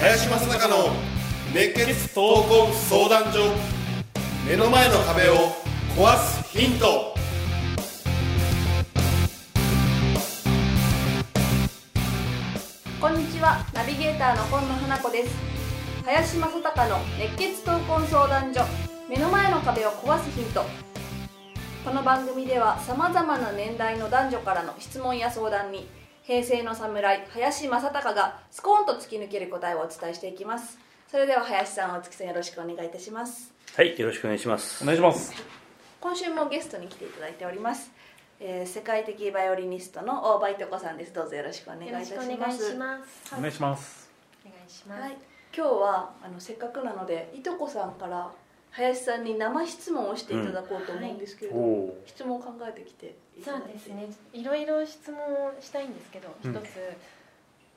林正孝の熱血闘魂相談所目の前の壁を壊すヒント。こんにちは。ナビゲーターの今野花子です。林正孝の熱血闘魂相談所。目の前の壁を壊すヒント。この番組ではさまざまな年代の男女からの質問や相談に平成の侍林正孝がスコーンと突き抜ける答えをお伝えしていきます。それでは林さんお月さんよろしくお願いいたします。はい、よろしくお願いします。お願いします。今週もゲストに来ていただいております、えー世界的バイオリニストの大場いとこさんです。どうぞよろしくお願いいたします。よろしくお願いします。お願いします。お願いします。はい、今日はあのせっかくなのでいとこさんから林さんに生質問をしていただこうと思うんですけれど、おお質問を考えてきていたそうてですね。いろいろ質問をしたいんですけど、一うん。つ、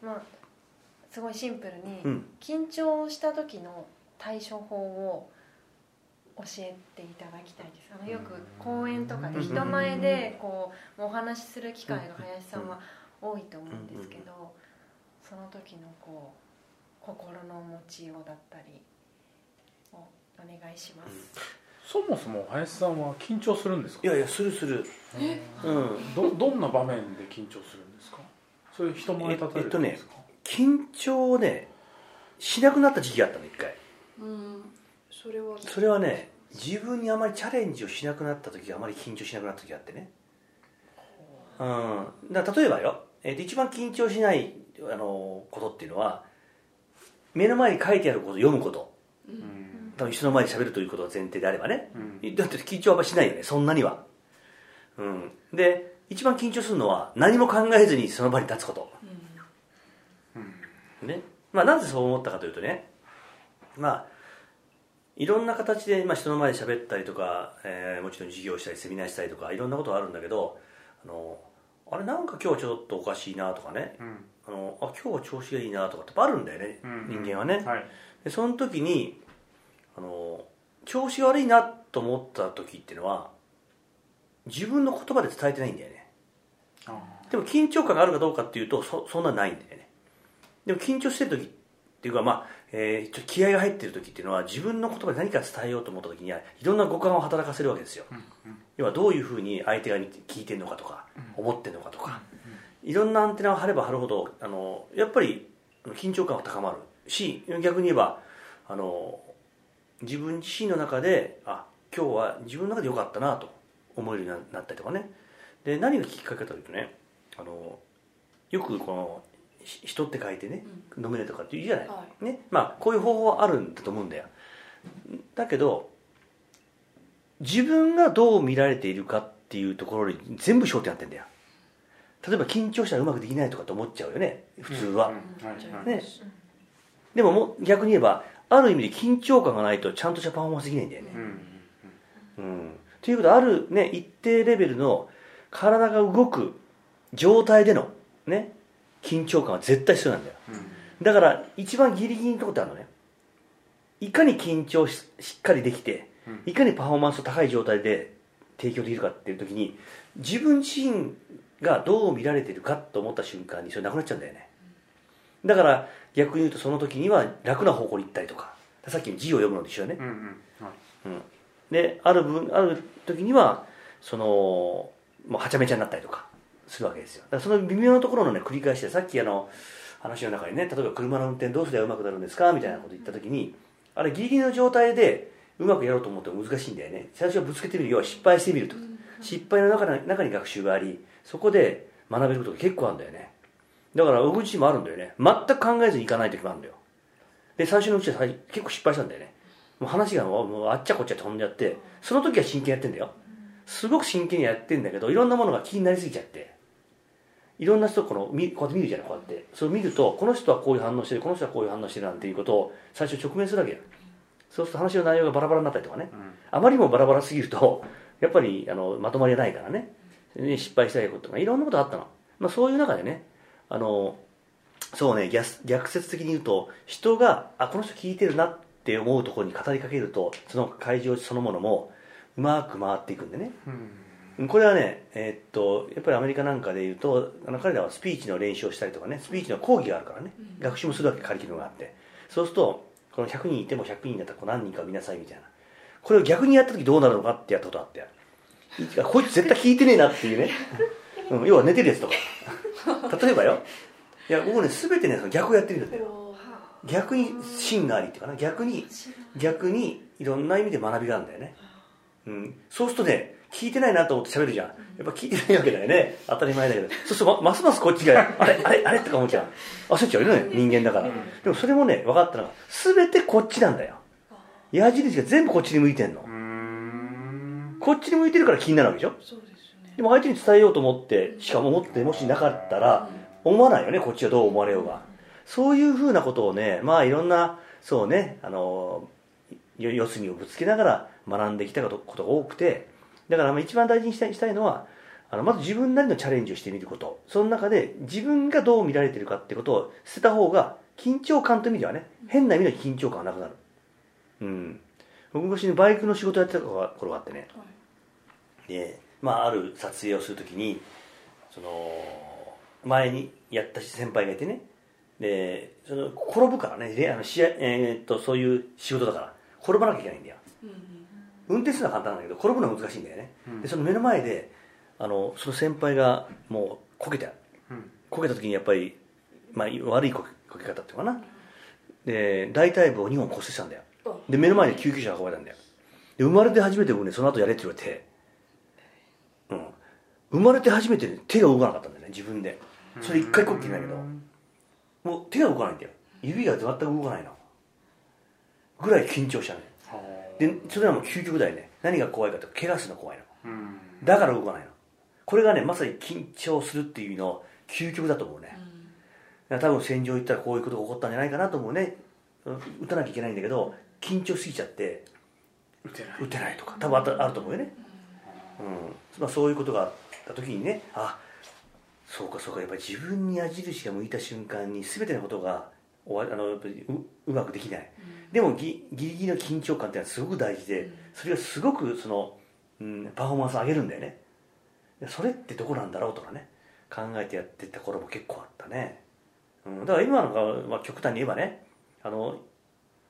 まあすごいシンプルに、うん。緊張した時の対処法を教えていただきたいです。あのよく講演とかで人前でこうお話しする機会が林さんは多いと思うんですけど、その時のこう心の持ちようだったりをお願いします。そもそも林さんは緊張するんですか？いやいや、するする。うん。どどんな場面で緊張するんですか？そういう人前立てるんですか、緊張をね、しなくなった時期があったの、一回。うんそれはそれはね、自分にあまりチャレンジをしなくなった時があまり緊張しなくなった時があってね。うん。だ例えばよ、えっと一番緊張しないあのことっていうのは、目の前に書いてあることを読むこと。うん。多分人の前で喋るということが前提であればね。うん。だって緊張はあんましないよねそんなには。うん。で一番緊張するのは何も考えずにその場に立つこと。ね。まあなぜそう思ったかというとね。まあいろんな形で、まあ、人の前で喋ったりとか、えーもちろん授業したりセミナーしたりとかいろんなことがあるんだけどあのあれなんか今日はちょっとおかしいなとかね。うんあのあ今日は調子がいいなとかってあるんだよね、うん人間はね、はい。でその時にあの調子が悪いなと思った時っていうのは自分の言葉で伝えてないんだよね。あでも緊張感があるかどうかっていうとそそんなないんだよね。でも緊張してる時っていうかまあ、えーちょ気合が入ってる時っていうのは自分の言葉で何か伝えようと思った時にはいろんな五感を働かせるわけですよ、要はどういうふうに相手が聞いてるのかとか、思ってるのかとか、いろんなアンテナを張れば張るほどあのやっぱり緊張感は高まる。し逆に言えばあの自分自身の中であ今日は自分の中で良かったなと思えるようになったりとかね。で何がきっかけかというとねあのよくこのひ人って書いてね飲めるとかって言うじゃない、はね。まあこういう方法はあるんだと思うんだよ。だけど自分がどう見られているかっていうところに全部焦点あってんだよ例えば緊張したらうまくできないとかって思っちゃうよね。普通は、ね。でももう逆に言えばある意味で緊張感がないとちゃんとしたパフォーマンスできないんだよね、うんうん、ということはある、ね、一定レベルの体が動く状態での、ね、緊張感は絶対必要なんだよ。だから一番ギリギリのところってあるのね。いかに緊張ししっかりできてうん。いかにパフォーマンスを高い状態で提供できるかっていう時に自分自身がどう見られているかと思った瞬間にそれなくなっちゃうんだよね。だから逆に言うとその時には楽な方向に行ったりとか。さっきの字を読むのと一緒よね。うんうん。はい。うん、である分ある時にはそのもうはちゃめちゃになったりとかするわけですよ。だからその微妙なところのね繰り返しでさっきあの話の中にね例えば車の運転どうすればうまくなるんですか？みたいなこと言った時にあれギリギリの状態でうまくやろうと思っても難しいんだよね。最初はぶつけてみる。要は失敗してみると、失敗の中に中に学習がありそこで学べることが結構あるんだよね。だから僕自身もあるんだよね。全く考えずにいかない時もあるんだよ。で最初のうちは最結構失敗したんだよね。もう話がもうあっちゃこっちゃ飛んじゃってその時は真剣にやってんだよ。すごく真剣にやってんだけどいろんなものが気になりすぎちゃって。いろんな人このみこうやって見るじゃないこうやって。それを見るとこの人はこういう反応してるこの人はこういう反応してるなんていうことを最初直面するわけよ。そうすると話の内容がバラバラになったりとかね。あまりにもバラバラすぎるとやっぱりあのまとまりがないからね。ね失敗したいことがいろんなことがあったの、まあ、そういう中でねあのそうね逆逆説的に言うと人があこの人聞いてるなって思うところに語りかけるとその会場そのものもうまく回っていくんでね、うん、これはね、えー、っとやっぱりアメリカなんかで言うとあの彼らはスピーチの練習をしたりとかねスピーチの講義があるからね、うん、学習もするわけカリキュラムがあって。そうするとこの100人いても100人だったらこう何人か見なさいみたいなこれを逆にやった時どうなるのかってやったことあって。こいつ絶対聞いてねえなっていうね、うん、要は寝てるやつとか。例えばよ。いや僕ね全てね逆をやってみるんだよ逆に芯がありっていうかな。逆に逆にいろんな意味で学びがあるんだよね、うん、そうするとね聞いてないなと思って喋るじゃん。やっぱ聞いてないわけだよね。当たり前だけど。そうするとますますこっちがあれあれあれとか思っちゃう。焦っちゃうよね人間だから、でもそれもね分かったのが全てこっちなんだよ矢印が全部こっちに向いてんの。こっちに向いてるから気になるわけでしょ？そうですよ、ね、でも相手に伝えようと思ってしかも思ってもしなかったら思わないよねこっちはどう思われようが。そういうふうなことをねまあいろんなそうねあの四隅をぶつけながら学んできたことが多くてだから一番大事にしたいしたいのはあのまず自分なりのチャレンジをしてみること。その中で自分がどう見られてるかってことを捨てた方が緊張感という意味ではね変な意味の緊張感はなくなるうん。僕昔にバイクの仕事やってた頃があってね、でまあある撮影をするときにその前にやった先輩がいてね。でその転ぶからねあの試合、えー、っとそういう仕事だから転ばなきゃいけないんだよ、うんうん、運転するのは簡単なんだけど転ぶのは難しいんだよね、うん、でその目の前であのその先輩がもうこけた、うん、こけた時にやっぱり、まあ、悪いこけ方っていうかな。で大腿部を2本骨折したんだよで目の前で救急車が運ばれたんだよ。で生まれて初めて僕ねその後やれって言われて、うん、生まれて初めて、手が動かなかったんだよね自分で。それ一回こっきりないけど。もう手が動かないんだよ。指が全く動かないの。ぐらい緊張したね。でそれはもう究極だよね。何が怖いかって怪我するの怖いの。だから動かないの。これがねまさに緊張するっていう意味の究極だと思うね、多分戦場行ったらこういうことが起こったんじゃないかなと思うね。打たなきゃいけないんだけど緊張しすぎちゃって打てない。打てないとか多分ああると思うよね、うん。まあ、そういうことがあった時にねあそうかそうかやっぱり自分に矢印が向いた瞬間に全てのことが終わあのやっぱりううまくできない、うん、でもギギリギリの緊張感っていうのはすごく大事で、うん、それがすごくその、うん、パフォーマンスを上げるんだよね。それってどこなんだろうとかね考えてやってた頃も結構あったね、うん、だから今のが、まあ、極端に言えばねあの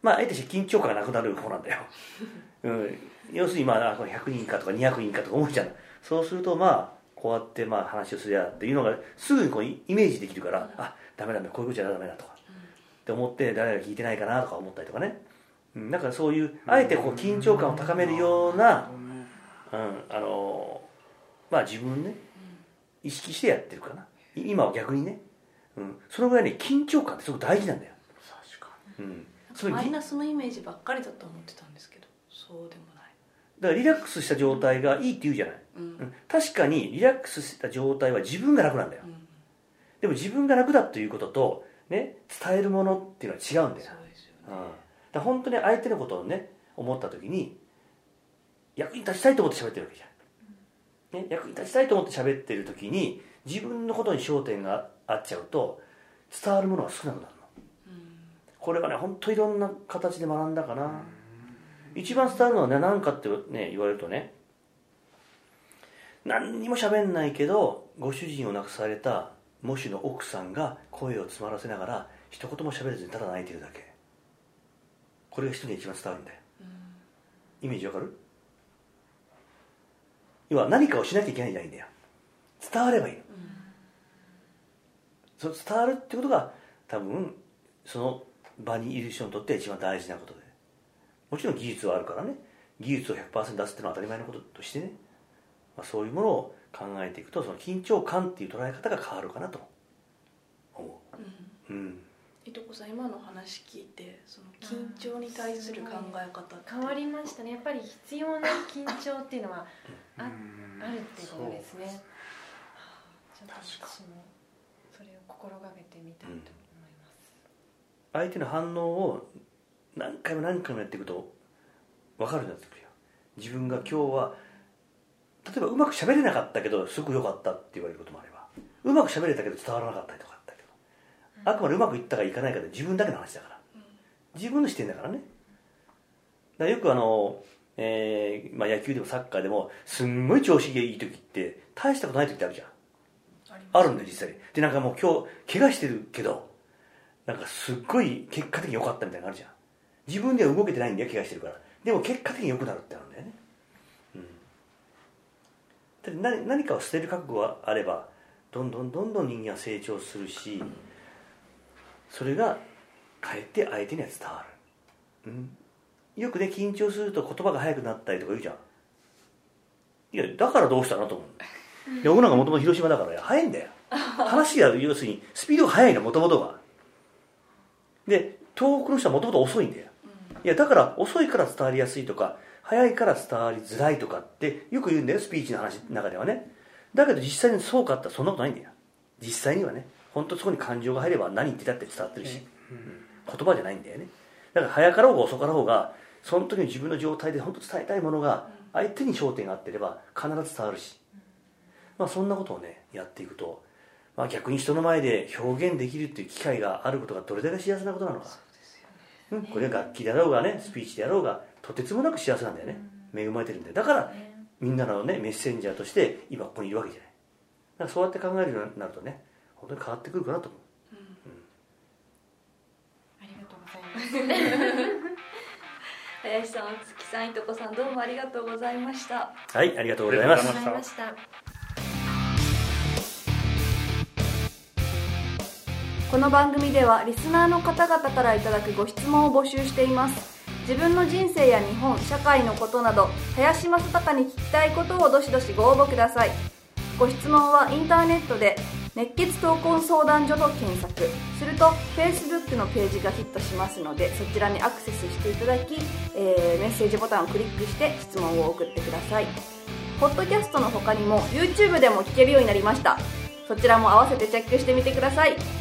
まああえてして緊張感がなくなる方なんだよ、うん、要するにまあ100人かとか200人かとか思うじゃん。そうするとまあこうやってまあ話をすりゃっていうのがすぐにこうイメージできるから、うん、あダメダメこういうことじゃダメだと。か、うん、って思って誰が聞いてないかなとか思ったりとかね、うん、だからそういうあえてこう緊張感を高めるような、うん、あのまあ自分ね意識してやってるかな。今は逆にね、うん、そのぐらいね緊張感ってすごく大事なんだよ。確かに、うんマイナスのイメージばっかりだと思ってたんですけど。そうでもない。だからリラックスした状態がいいって言うじゃない、うん、確かにリラックスした状態は自分が楽なんだよ、うん、でも自分が楽だということと、ね、伝えるものっていうのは違うんだよ。そうですよね、うん、だ本当に相手のことをね思った時に役に立ちたいと思って喋ってるわけじゃん、ね、役に立ちたいと思って喋ってる時に自分のことに焦点があっちゃうと伝わるものが少なくなるこれはね本当いろんな形で学んだかな。一番伝わるのはね何かってね言われるとね何にも喋んないけどご主人を亡くされた喪主の奥さんが声を詰まらせながら一言も喋れずにただ泣いてるだけ。これが人に一番伝わるんだよ、イメージわかる？要は何かをしなきゃいけないんじゃないんだよ。伝わればいいの、うん、そ伝わるってことが多分その場にいる人にとっては一番大事なことで。もちろん技術はあるからね。技術を100%出すっていうのは当たり前のこととしてね、まあ、そういうものを考えていくとその緊張感っていう捉え方が変わるかなと。思う、うん、うん、いとこさん今の話聞いてその緊張に対する考え方変わりましたね。やっぱり必要な緊張っていうのはああるっていうことですね、はあ、ちょっと私もそれを心がけてみたいと。思います、相手の反応を何回も何回もやっていくと分かるようになってくるよ。自分が今日は例えばうまく喋れなかったけどすごく良かったって言われることもあればうまく喋れたけど伝わらなかったりとかあったけどあくまでうまくいったかいかないかで自分だけの話だから。自分の視点だからね。だからよくあの、えーまあ、野球でもサッカーでもすんごい調子がいい時って大したことない時ってあるじゃん。あるんだよ実際。でなんかもう今日怪我してるけどなんかすっごい結果的に良かったみたいなのあるじゃん。自分では動けてないんだよ怪我してるから。でも結果的に良くなるってあるんだよね。うん。何何かを捨てる覚悟があればどんどんどんどん人間は成長するしそれがかえって相手には伝わる、うん、よくね緊張すると言葉が速くなったりとか言うじゃん。いやだからどうしたのと思う。で僕なんかもともと広島だから速いんだよ。話が要するにスピードが速いのもともとがで東北の人はもともと遅いんだよ。いやだから遅いから伝わりやすいとか速いから伝わりづらいとかってよく言うんだよスピーチの話の中ではね。だけど実際にそうかってそんなことないんだよ。実際にはね。本当そこに感情が入れば何言ってたって伝わってるし、うん、言葉じゃないんだよね。だから早かろうが遅かろうがその時の自分の状態で本当伝えたいものが相手に焦点があってれば必ず伝わるし、まあ、そんなことをねやっていくと、まあ、逆に人の前で表現できるっていう機会があることがどれだけ幸せなことなのか、うん、これ楽器であろうがねスピーチであろうがとてつもなく幸せなんだよね、恵まれてるんでだからみんなのねメッセンジャーとして今ここにいるわけじゃない。だからそうやって考えるようになるとね本当に変わってくるかなと思う、うん、ありがとうございます。林さん、月さん、いとこさん、どうもありがとうございました。はい、ありがとうございます。この番組ではリスナーの方々からいただくご質問を募集しています。自分の人生や日本社会のことなど林正孝に聞きたいことをどしどしご応募ください。ご質問はインターネットで熱血闘魂相談所と検索。すると Facebook のページがヒットしますのでそちらにアクセスしていただき、えー、メッセージボタンをクリックして質問を送ってください。ポッドキャストの他にも YouTube でも聞けるようになりました。そちらも合わせてチェックしてみてください。